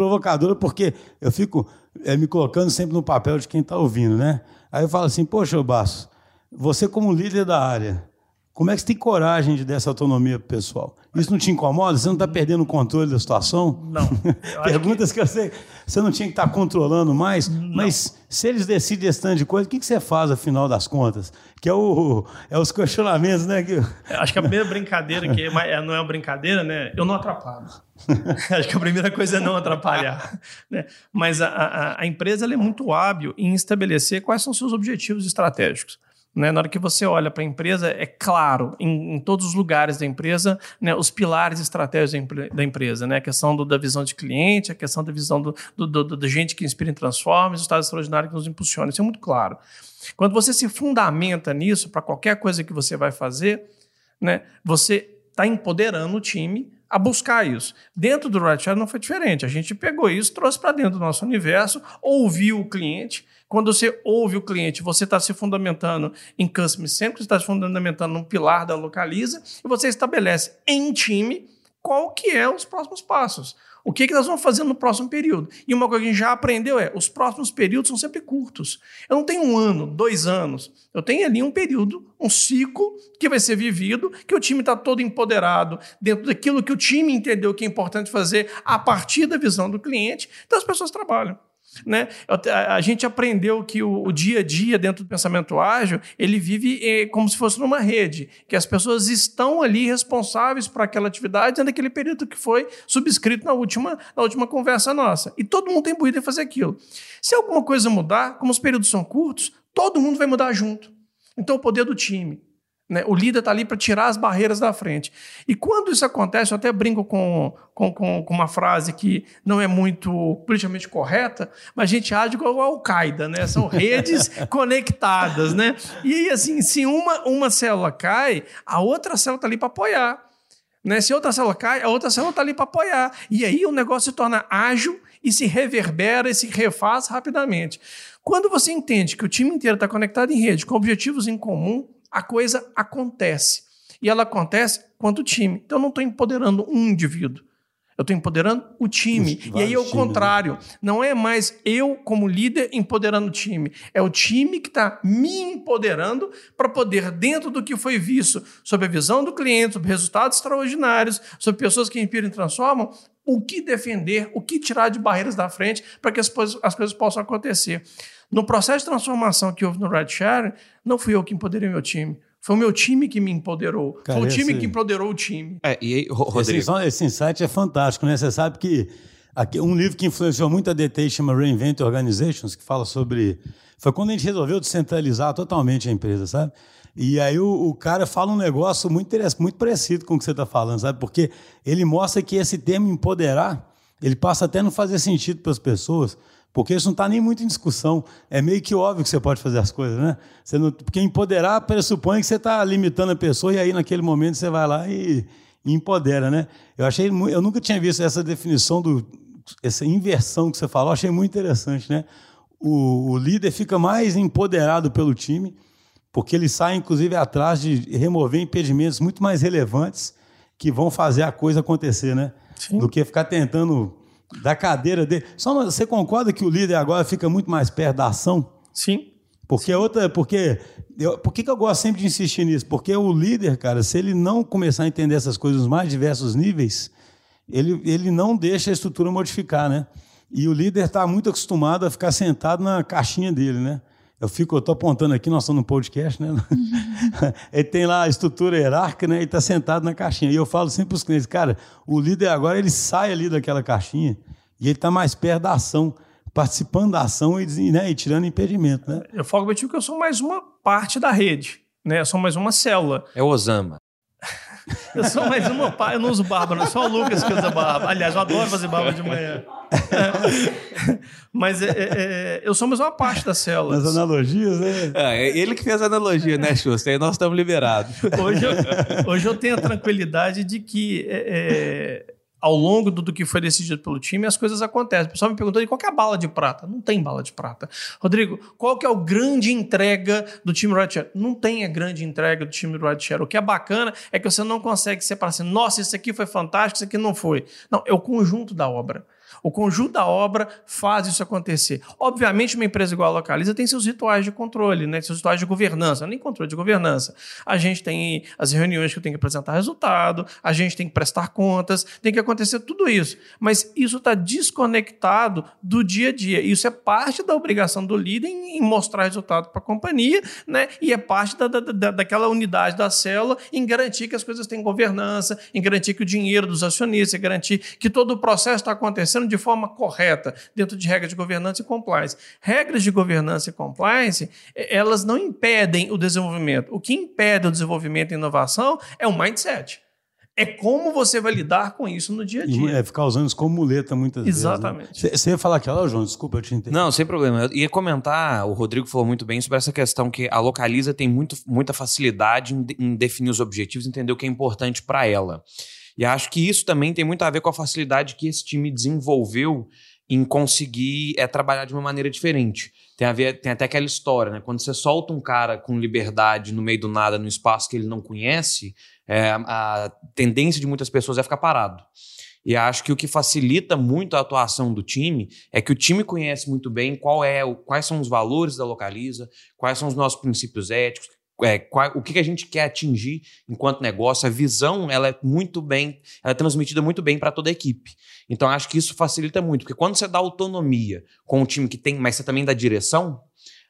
porque eu fico é, me colocando sempre no papel de quem está ouvindo, né? Aí eu falo assim, poxa, Basso, você como líder da área, como é que você tem coragem de dar essa autonomia para o pessoal? Isso não te incomoda? Você não está perdendo o controle da situação?
Não.
Perguntas que... que... eu sei. Você não tinha que estar tá controlando mais, não. mas se eles decidem esse tanto de coisa, o que, que você faz afinal das contas? Que é, o, é os questionamentos, né? Que...
Acho que a primeira brincadeira, que é, não é uma brincadeira, né? Eu não atrapalho. Acho que a primeira coisa é não atrapalhar. Né? Mas a, a, a empresa é muito hábil em estabelecer quais são seus objetivos estratégicos. Né? Na hora que você olha para a empresa, é claro, em, em, todos os lugares da empresa, né, os pilares estratégicos da empresa. Né? A questão do, da visão de cliente, a questão da visão do, do, do, do gente que inspira e transforma, os resultados extraordinários que nos impulsiona. Isso é muito claro. Quando você se fundamenta nisso, para qualquer coisa que você vai fazer, né, você está empoderando o time a buscar isso. Dentro do Rideshare não foi diferente. A gente pegou isso, trouxe para dentro do nosso universo, ouviu o cliente. Quando você ouve o cliente, você está se fundamentando em Customer Centric, você está se fundamentando num pilar da Localiza, e você estabelece em time qual que é os próximos passos. O que, que nós vamos fazer no próximo período? E uma coisa que a gente já aprendeu é: os próximos períodos são sempre curtos. Eu não tenho um ano, dois anos. Eu tenho ali um período, um ciclo que vai ser vivido, que o time está todo empoderado dentro daquilo que o time entendeu que é importante fazer a partir da visão do cliente. Então as pessoas trabalham. Né? A, gente aprendeu que o, dia a dia dentro do pensamento ágil ele vive eh, como se fosse numa rede, que as pessoas estão ali responsáveis por aquela atividade dentro daquele período que foi subscrito na última, na última conversa nossa. E todo mundo tem imbuído em fazer aquilo. Se alguma coisa mudar, como os períodos são curtos, todo mundo vai mudar junto. Então, o poder do time, né? O líder está ali para tirar as barreiras da frente. E quando isso acontece, eu até brinco com, com, com, com uma frase que não é muito politicamente correta, mas a gente age igual ao Al-Qaeda, né? São redes conectadas, né? E assim, se uma, uma célula cai, a outra célula está ali para apoiar. Né? Se outra célula cai, a outra célula está ali para apoiar. E aí o negócio se torna ágil e se reverbera e se refaz rapidamente. Quando você entende que o time inteiro está conectado em rede, com objetivos em comum, a coisa acontece. E ela acontece quanto time. Então eu não estou empoderando um indivíduo. Eu estou empoderando o time. Os, e aí é o né? contrário. Né? Não é mais eu, como líder, empoderando o time. É o time que está me empoderando para poder, dentro do que foi visto, sob a visão do cliente, sobre resultados extraordinários, sobre pessoas que inspiram e transformam, o que defender, o que tirar de barreiras da frente para que as, as coisas possam acontecer. No processo de transformação que houve no Red Sharing, não fui eu que empoderei meu time. Foi o meu time que me empoderou. Cara, Foi o time esse... que empoderou o time.
É, e aí, Rodrigo? Esse, esse insight é fantástico, né? Você sabe que aqui, um livro que influenciou muito a DT chama Reinvent Organizations, que fala sobre... Foi quando a gente resolveu descentralizar totalmente a empresa, sabe? E aí o, o cara fala um negócio muito interessante, muito parecido com o que você está falando, sabe? Porque ele mostra que esse termo empoderar, ele passa até a não fazer sentido para as pessoas, porque isso não está nem muito em discussão. É meio que óbvio que você pode fazer as coisas, né? Você não, porque empoderar pressupõe que você está limitando a pessoa e aí naquele momento você vai lá e, e, empodera, né? Eu achei, eu nunca tinha visto essa definição do essa inversão que você falou, achei muito interessante, né? O, o líder fica mais empoderado pelo time, porque ele sai inclusive atrás de remover impedimentos muito mais relevantes que vão fazer a coisa acontecer, né? Sim. Do que ficar tentando da cadeira dele. Só você concorda que o líder agora fica muito mais perto da ação?
Sim.
Porque outra, porque eu, por que, que eu gosto sempre de insistir nisso? Porque o líder, cara, se ele não começar a entender essas coisas nos mais diversos níveis, ele, ele não deixa a estrutura modificar, né? E o líder está muito acostumado a ficar sentado na caixinha dele, né? Eu fico, eu estou apontando aqui, nós estamos no podcast, né? Uhum. ele tem lá a estrutura hierárquica, né? E está sentado na caixinha. E eu falo sempre para os clientes, cara, o líder agora ele sai ali daquela caixinha e ele está mais perto da ação, participando da ação e, né, e tirando impedimento, né?
Eu falo para que eu sou mais uma parte da rede, né? Eu sou mais uma célula.
É o Osama.
Eu sou mais uma pai, eu não uso barba, não só o Lucas que usa barba. Aliás, eu adoro fazer barba de manhã. Mas é, é, é, eu sou mais uma parte da célula.
As analogias, né?
É, é, ele que fez a analogia, né, Xuxa? Aí nós estamos liberados.
Hoje eu, hoje eu tenho a tranquilidade de que é, é ao longo do, do, que foi decidido pelo time, as coisas acontecem. O pessoal me perguntou qual é a bala de prata. Não tem bala de prata. Rodrigo, qual que é o grande entrega do time Rideshare? Não tem a grande entrega do time Rideshare. O que é bacana é que você não consegue separar assim, nossa, isso aqui foi fantástico, isso aqui não foi. Não, é o conjunto da obra. O conjunto da obra faz isso acontecer. Obviamente, uma empresa igual a Localiza tem seus rituais de controle, né? seus rituais de governança, nem controle de governança. A gente tem as reuniões que tenho que apresentar resultado, a gente tem que prestar contas, tem que acontecer tudo isso. Mas isso está desconectado do dia a dia. Isso é parte da obrigação do líder em mostrar resultado para a companhia, né? e é parte da, da, daquela unidade da célula em garantir que as coisas têm governança, em garantir que o dinheiro dos acionistas, em garantir que todo o processo está acontecendo de forma correta, dentro de regras de governança e compliance. Regras de governança e compliance, elas não impedem o desenvolvimento. O que impede o desenvolvimento e inovação é o mindset. É como você vai lidar com isso no dia a dia.
É ficar usando isso como muleta muitas
Exatamente.
vezes. Exatamente. Né? Você ia falar aquela, João? Desculpa, eu te entendi.
Não, sem problema. Eu ia comentar, o Rodrigo falou muito bem sobre essa questão que a Localiza tem muito, muita facilidade em, em definir os objetivos, entender o que é importante para ela. E acho que isso também tem muito a ver com a facilidade que esse time desenvolveu em conseguir é, trabalhar de uma maneira diferente. Tem, a ver, tem até aquela história, né? Quando você solta um cara com liberdade no meio do nada, no espaço que ele não conhece, é, a tendência de muitas pessoas é ficar parado. E acho que o que facilita muito a atuação do time é que o time conhece muito bem qual é quais são os valores da Localiza, quais são os nossos princípios éticos, é, qual, o que a gente quer atingir enquanto negócio, a visão ela é muito bem, ela é transmitida muito bem para toda a equipe. Então acho que isso facilita muito, porque quando você dá autonomia com um time que tem, mas você também dá direção,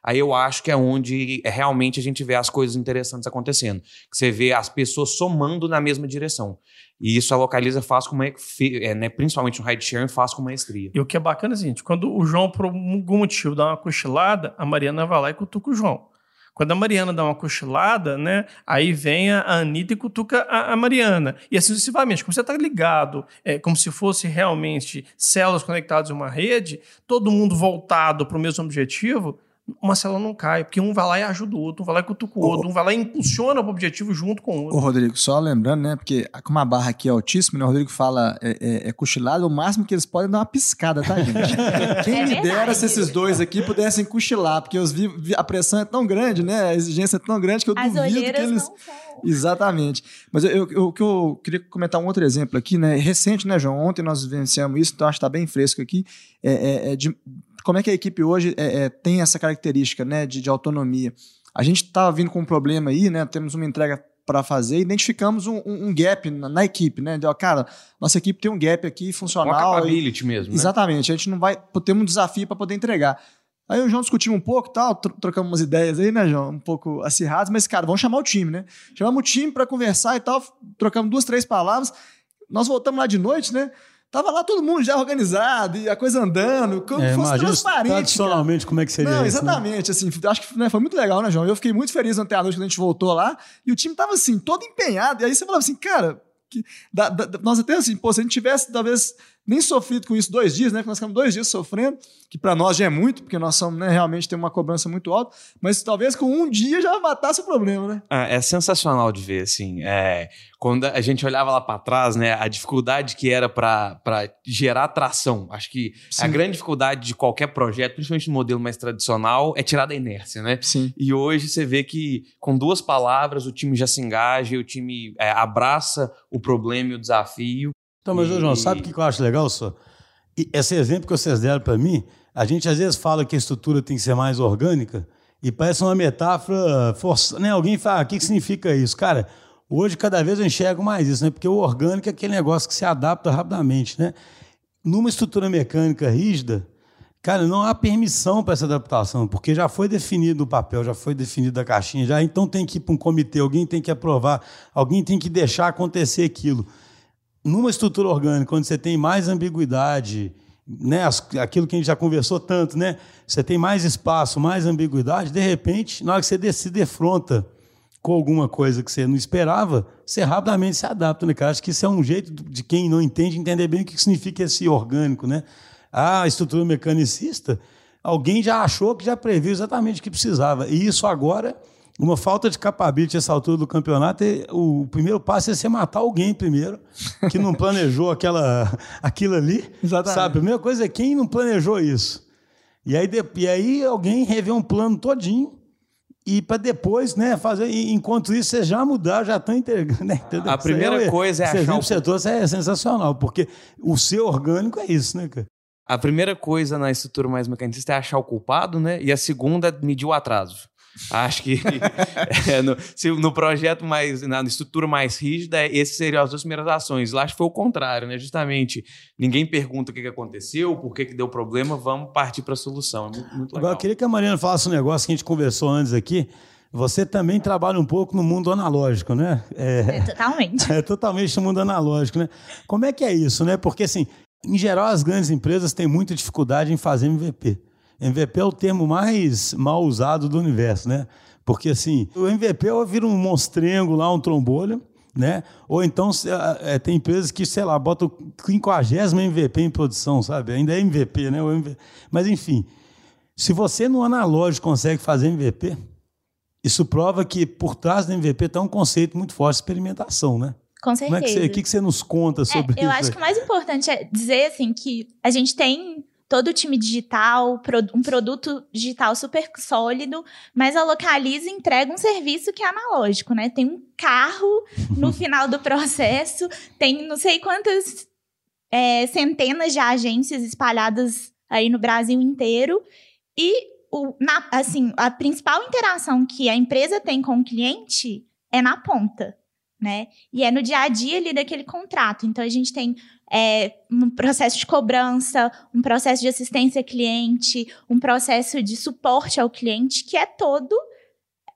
aí eu acho que é onde é, realmente a gente vê as coisas interessantes acontecendo. Que você vê as pessoas somando na mesma direção. E isso a Localiza faz com uma, é, né, principalmente no ride sharing, faz com maestria.
E o que é bacana é o seguinte, quando o João, por algum motivo, dá uma cochilada, a Mariana vai lá e cutuca o João. Quando a Mariana dá uma cochilada, né? Aí vem a Anitta e cutuca a, a Mariana. E assim sucessivamente. Como você está ligado, é, como se fosse realmente células conectadas em uma rede, todo mundo voltado para o mesmo objetivo, uma célula não cai, porque um vai lá e ajuda o outro, um vai lá e cutuca o outro, um vai lá e impulsiona o objetivo junto com o outro.
Ô, Rodrigo, só lembrando, né? Porque como a barra aqui é altíssima, né? O Rodrigo fala é, é, é cochilado, o máximo que eles podem é dar uma piscada, tá, gente? Quem
É
me dera se esses dois aqui pudessem cochilar, porque os vi, vi- a pressão é tão grande, né? A exigência é tão grande que eu
As
duvido que eles.
não são.
Exatamente. Mas eu, eu, eu- que eu queria comentar um outro exemplo aqui, né? Recente, né, João? Ontem nós vivenciamos isso, então acho que está bem fresco aqui. É, é- é de, como é que a equipe hoje é, é, tem essa característica né, de, de autonomia? A gente estava vindo com um problema aí, né? Temos uma entrega para fazer, identificamos um, um- um gap na, na equipe, né? Deu, cara, nossa equipe tem um gap aqui
Uma
funcional. e-
capability mesmo, né?
Exatamente, a gente não vai. Temos um desafio para poder entregar. Aí o João discutimos um pouco e tal, tro- trocamos umas ideias aí, né, João? Um pouco acirradas, mas, cara, vamos chamar o time, né? Chamamos o time para conversar e tal, trocamos duas, três palavras. Nós voltamos lá de noite, né? Tava lá todo mundo já organizado e a coisa andando, como
É,
fosse transparente. cara.
tradicionalmente como é que seria
Não,
isso. né?
exatamente, assim, acho que né, foi muito legal, né, João? Eu fiquei muito feliz ontem à noite quando a gente voltou lá, e o time tava assim, todo empenhado, e aí você falava assim, cara, que, da- da- nós até assim, pô, se a gente tivesse talvez nem sofrido com isso dois dias, né, porque nós ficamos dois dias sofrendo, que para nós já é muito, porque nós somos, né, realmente tem uma cobrança muito alta, mas talvez com um dia já matasse o problema, né?
Ah, é sensacional de ver, assim. É, quando a gente olhava lá para trás, né, a dificuldade que era para gerar tração. Acho que a
Sim.
grande dificuldade de qualquer projeto, principalmente no modelo mais tradicional, é tirar da inércia, né?
Sim.
E hoje você vê que com duas palavras o time já se engaja, o time é, abraça o problema e o desafio.
Então, mas, ô, João,
E-
sabe o que eu acho legal, só? E esse exemplo que vocês deram para mim, a gente às vezes fala que a estrutura tem que ser mais orgânica e parece uma metáfora forçada. Né? Alguém fala, ah, o que, que significa isso? Cara, hoje cada vez eu enxergo mais isso, né? Porque o orgânico é aquele negócio que se adapta rapidamente, né? Numa estrutura mecânica rígida, cara, não há permissão para essa adaptação, porque já foi definido o papel, já foi definido a caixinha, já então tem que ir para um comitê, alguém tem que aprovar, alguém tem que deixar acontecer aquilo numa estrutura orgânica, onde você tem mais ambiguidade, né, aquilo que a gente já conversou tanto, né, você tem mais espaço, mais ambiguidade, de repente, na hora que você se defronta com alguma coisa que você não esperava, você rapidamente se adapta, né, cara? Acho que isso é um jeito de quem não entende entender bem o que significa esse orgânico, né? A estrutura mecanicista, alguém já achou que já previu exatamente o que precisava. E isso agora, uma falta de capability nessa altura do campeonato, é- o primeiro passo é você matar alguém primeiro, que não planejou aquela, aquilo ali.
Exatamente.
Sabe? A primeira coisa é quem não planejou isso. E aí, e aí alguém revê um plano todinho e para depois, né, fazer. enquanto isso, vocês já mudaram, já estão entregando. Né?
A primeira
aí
coisa é
esse
achar o-
você trouxe é sensacional, porque o ser orgânico é isso, né, cara?
A primeira coisa na estrutura mais mecanicista é achar o culpado, né? E a segunda é medir o atraso. Acho que é, no, se no projeto mais, na estrutura mais rígida, é- essas seriam as duas primeiras ações. Lá acho que foi o contrário, né? Justamente, ninguém pergunta o que, que aconteceu, por que, que deu problema, vamos partir para a solução. É muito, muito legal.
Agora, eu queria que a Mariana falasse um negócio que a gente conversou antes aqui. Você também trabalha um pouco no mundo analógico, né? É,
É, totalmente.
É totalmente no mundo analógico, né? Como é que é isso, né? Porque, assim, em geral, as grandes empresas têm muita dificuldade em fazer MVP. MVP é o termo mais mal usado do universo, né? Porque, assim, o MVP ou vira um monstrengo lá, um trombolho, né? Ou então ah, é, tem empresas que, sei lá, botam o 50 MVP em produção, sabe? Ainda é MVP, né? MVP. Mas, enfim, se você no analógico consegue fazer MVP, isso prova que por trás do MVP está um conceito muito forte de experimentação, né?
Com
Como é que
certeza.
você, o que, que você nos conta sobre
É, eu
isso?
acho
aí?
que o mais importante é dizer assim que a gente tem todo o time digital, um produto digital super sólido, mas a Localiza entrega um serviço que é analógico, né? Tem um carro no final do processo, tem não sei quantas é, centenas de agências espalhadas aí no Brasil inteiro e o, na- assim, a principal interação que a empresa tem com o cliente é na ponta, né? E é no dia a dia ali daquele contrato. Então a gente tem é, um processo de cobrança, um processo de assistência ao cliente, um processo de suporte ao cliente que é todo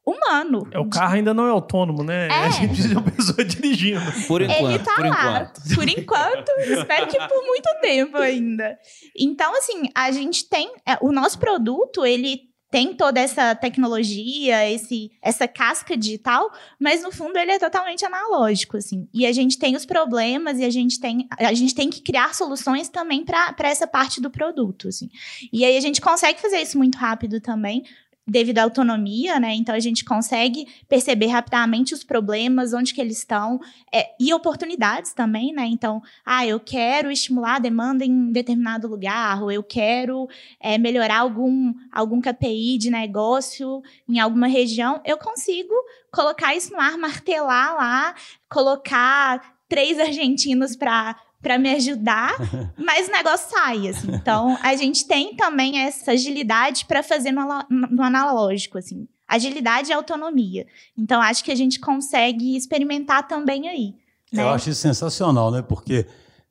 humano.
É, o carro ainda não é autônomo, né?
É.
A gente precisa de uma pessoa dirigindo.
Por enquanto,
Ele tá
por
lá.
enquanto.
Por enquanto, espero que por muito tempo ainda. Então, assim, a gente tem. é, o nosso produto, ele tem toda essa tecnologia, esse, essa casca digital, mas no fundo ele é totalmente analógico, assim. E a gente tem os problemas e a gente tem, a gente tem que criar soluções também para essa parte do produto, assim. E aí a gente consegue fazer isso muito rápido também, devido à autonomia, né? Então a gente consegue perceber rapidamente os problemas, onde que eles estão, é, e oportunidades também, né? Então, ah, eu quero estimular a demanda em determinado lugar, ou eu quero é, melhorar algum, algum KPI de negócio em alguma região, eu consigo colocar isso no ar, martelar lá, colocar três argentinos para para me ajudar, mas o negócio sai, assim. Então, a gente tem também essa agilidade para fazer no, no analógico, assim. Agilidade e autonomia. Então, acho que a gente consegue experimentar também aí. Né?
Eu acho isso sensacional, né? Porque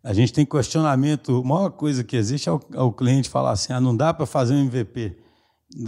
a gente tem questionamento, a maior coisa que existe é o, é o cliente falar assim, ah, não dá para fazer um MVP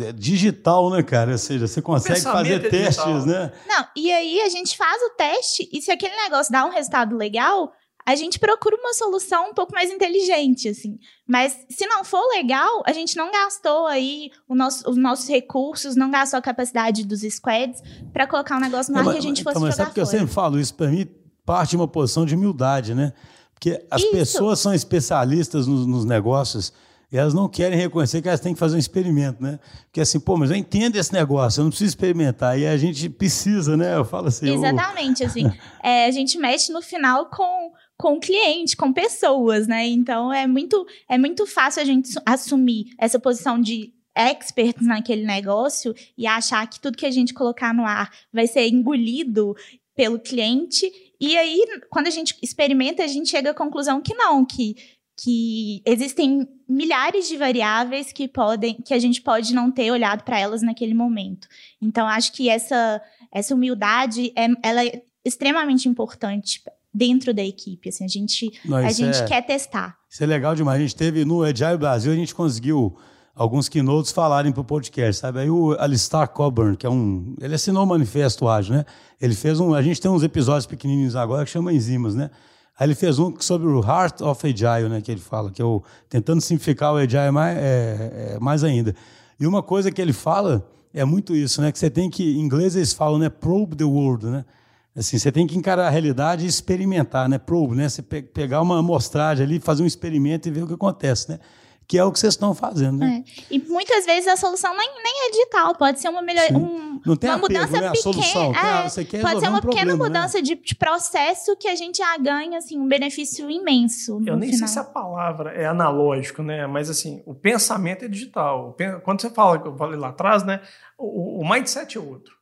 é digital, né, cara? Ou seja, você consegue fazer é testes, né?
Não, e aí a gente faz o teste e se aquele negócio dá um resultado legal, a gente procura uma solução um pouco mais inteligente, assim. Mas se não for legal, a gente não gastou aí nosso, os nossos recursos, não gastou a capacidade dos squads para colocar um negócio no ar que a gente fosse então, mas jogar sabe
que eu sempre falo isso para mim parte de uma posição de humildade, né? Porque as isso. pessoas são especialistas nos, nos negócios e elas não querem reconhecer que elas têm que fazer um experimento, né? Porque assim, pô, mas eu entendo esse negócio, eu não preciso experimentar. E a gente precisa, né? Eu falo assim.
Exatamente, eu... assim. É, a gente mexe no final com com cliente, com pessoas, né? Então é muito é muito fácil a gente assumir essa posição de experts naquele negócio e achar que tudo que a gente colocar no ar vai ser engolido pelo cliente. E aí, quando a gente experimenta, a gente chega à conclusão que não, que, que existem milhares de variáveis que podem que a gente pode não ter olhado para elas naquele momento. Então, acho que essa, essa humildade é, ela é extremamente importante dentro da equipe. Assim, a gente, Não, a gente é, quer testar.
Isso é legal demais. A gente teve no Agile Brasil, a gente conseguiu alguns keynotes falarem para o podcast, sabe? Aí o Alistair Coburn, que é um... Ele assinou o Manifesto Ágil, né? Ele fez um... A gente tem uns episódios pequenininhos agora que chama Enzimas, né? Aí ele fez um sobre o Heart of Agile, né? Que ele fala, que é o... Tentando simplificar o Agile mais, é, é, mais ainda. E uma coisa que ele fala é muito isso, né? Que você tem que... Em inglês eles falam, né? Probe the world, né? Assim, você tem que encarar a realidade e experimentar, né? Probe, né? Você pe pegar uma amostragem ali, fazer um experimento e ver o que acontece, né? que é o que vocês estão fazendo. Né?
É. E muitas vezes a solução nem, nem é digital, pode ser uma melhor, um,
Não tem
uma
apego,
mudança
né?
pequena.
Solução,
é,
você quer
pode ser uma
um
pequena
problema,
mudança
né?
de, de, processo que a gente já ganha assim, um benefício imenso.
Eu nem
final.
sei se a palavra é analógico, né? Mas assim, o pensamento é digital. Quando você fala, que eu falei lá atrás, né? O, o mindset é outro.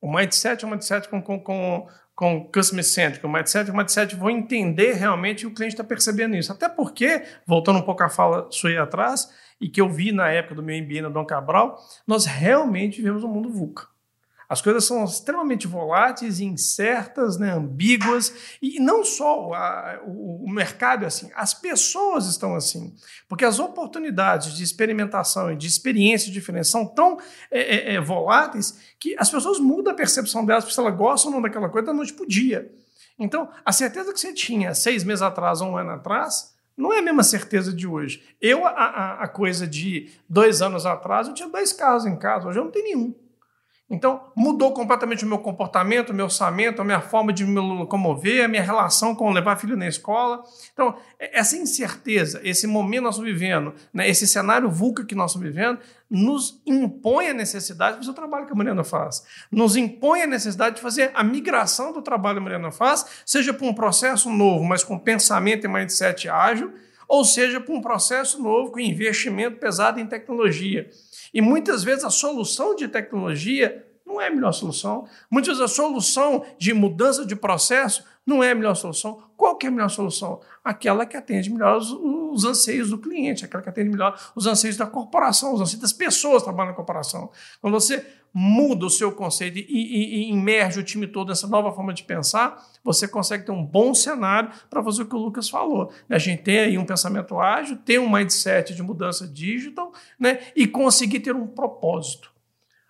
O mindset é um mindset com, com, com com Customer Centric, o Mindset, o Mindset vão entender realmente o cliente está percebendo isso. Até porque, voltando um pouco à fala sua aí atrás, e que eu vi na época do meu MBA na Dom Cabral, nós realmente vivemos um mundo VUCA. As coisas são extremamente voláteis, incertas, né, ambíguas, e não só a, o, o, mercado é assim, as pessoas estão assim, porque as oportunidades de experimentação e de experiência diferentes são tão é, é, é voláteis que as pessoas mudam a percepção delas, se elas gostam ou não daquela coisa da noite para dia. Então, a certeza que você tinha seis meses atrás ou um ano atrás, não é a mesma certeza de hoje. Eu, a, a coisa de dois anos atrás, eu tinha dois carros em casa, hoje eu não tenho nenhum. Então, mudou completamente o meu comportamento, o meu orçamento, a minha forma de me locomover, a minha relação com levar filho na escola. Então, essa incerteza, esse momento que nós estamos vivendo, né, esse cenário VUCA que nós estamos vivendo, nos impõe a necessidade de fazer o trabalho que a Mariana faz. Nos impõe a necessidade de fazer a migração do trabalho que a Mariana faz, seja para um processo novo, mas com pensamento e mindset ágil, ou seja, para um processo novo com investimento pesado em tecnologia. E muitas vezes a solução de tecnologia não é a melhor solução. Muitas vezes a solução de mudança de processo não é a melhor solução. Qual é a melhor solução? Aquela que atende melhor os, os anseios do cliente, aquela que atende melhor os anseios da corporação, os anseios das pessoas que trabalham na corporação. Quando você muda o seu conceito e, e, e o time todo nessa nova forma de pensar, você consegue ter um bom cenário para fazer o que o Lucas falou. A gente tem aí um pensamento ágil, tem um mindset de mudança digital né, e conseguir ter um propósito.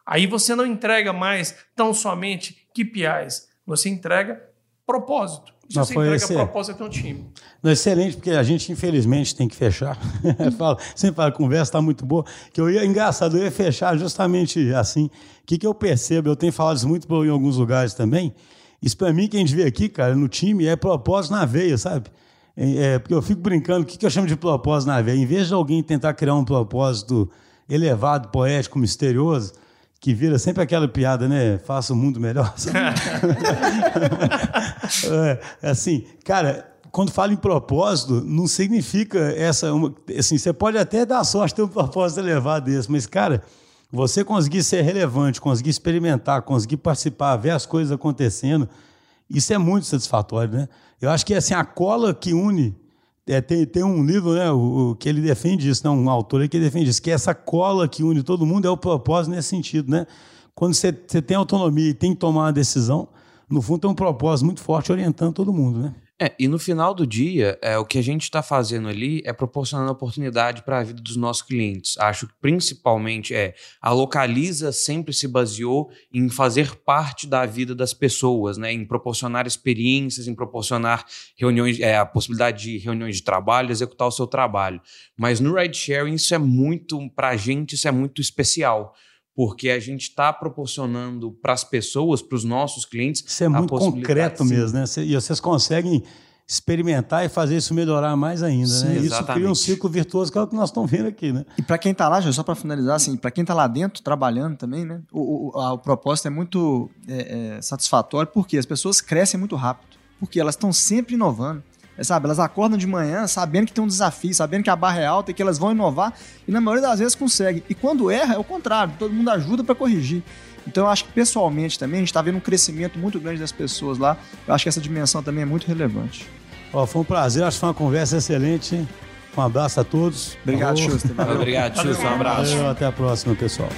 Aí você não entrega mais tão somente KPIs, você entrega propósito. Você
foi
entrega
esse-
propósito, é um time.
Não, excelente, porque a gente, infelizmente, tem que fechar. Sempre falo, a conversa está muito boa. Que eu ia, engraçado, eu ia fechar justamente assim. O que, que eu percebo? Eu tenho falado isso muito em alguns lugares também. Isso para mim, que a gente vê aqui, cara, no time, é propósito na veia, sabe? É, é, porque eu fico brincando, o que, que eu chamo de propósito na veia? Em vez de alguém tentar criar um propósito elevado, poético, misterioso, que vira sempre aquela piada, né? Faça o mundo melhor. sabe? É, assim, cara, quando fala em propósito, não significa essa. Uma, assim, você pode até dar sorte ter um propósito elevado desse, mas, cara, você conseguir ser relevante, conseguir experimentar, conseguir participar, ver as coisas acontecendo, isso é muito satisfatório, né? Eu acho que assim, a cola que une. É, tem, tem um livro né, o, o que ele defende isso, não, um autor que defende isso, que essa cola que une todo mundo é o propósito nesse sentido, né? Quando você, você tem autonomia e tem que tomar uma decisão, no fundo tem um propósito muito forte orientando todo mundo, né?
É, e no final do dia, é, o que a gente está fazendo ali é proporcionando oportunidade para a vida dos nossos clientes. Acho que principalmente é a Localiza sempre se baseou em fazer parte da vida das pessoas, né? Em proporcionar experiências, em proporcionar reuniões, é, a possibilidade de reuniões de trabalho, executar o seu trabalho. Mas no ride sharing isso é muito, para a gente isso é muito especial. Porque a gente está proporcionando para as pessoas, para os nossos clientes,
Isso é muito concreto
sim,
mesmo, né? E vocês conseguem experimentar e fazer isso melhorar mais ainda,
Sim,
né? Isso cria um
exatamente.
ciclo virtuoso que é o que nós estamos vendo aqui, né?
E para quem tá lá, só para finalizar, assim, para quem tá lá dentro trabalhando também, né? O, o, a- o propósito é muito é, é, satisfatório porque as pessoas crescem muito rápido, porque elas estão sempre inovando. Sabe, elas acordam de manhã sabendo que tem um desafio, sabendo que a barra é alta e que elas vão inovar e na maioria das vezes conseguem. E quando erra, é o contrário, todo mundo ajuda para corrigir. Então eu acho que pessoalmente também a gente está vendo um crescimento muito grande das pessoas lá. Eu acho que essa dimensão também é muito relevante.
Ó, foi um prazer, acho que foi uma conversa excelente. Um abraço a todos.
Obrigado. Schuster.
Obrigado, Chus. Um abraço.
Valeu, até a próxima, pessoal.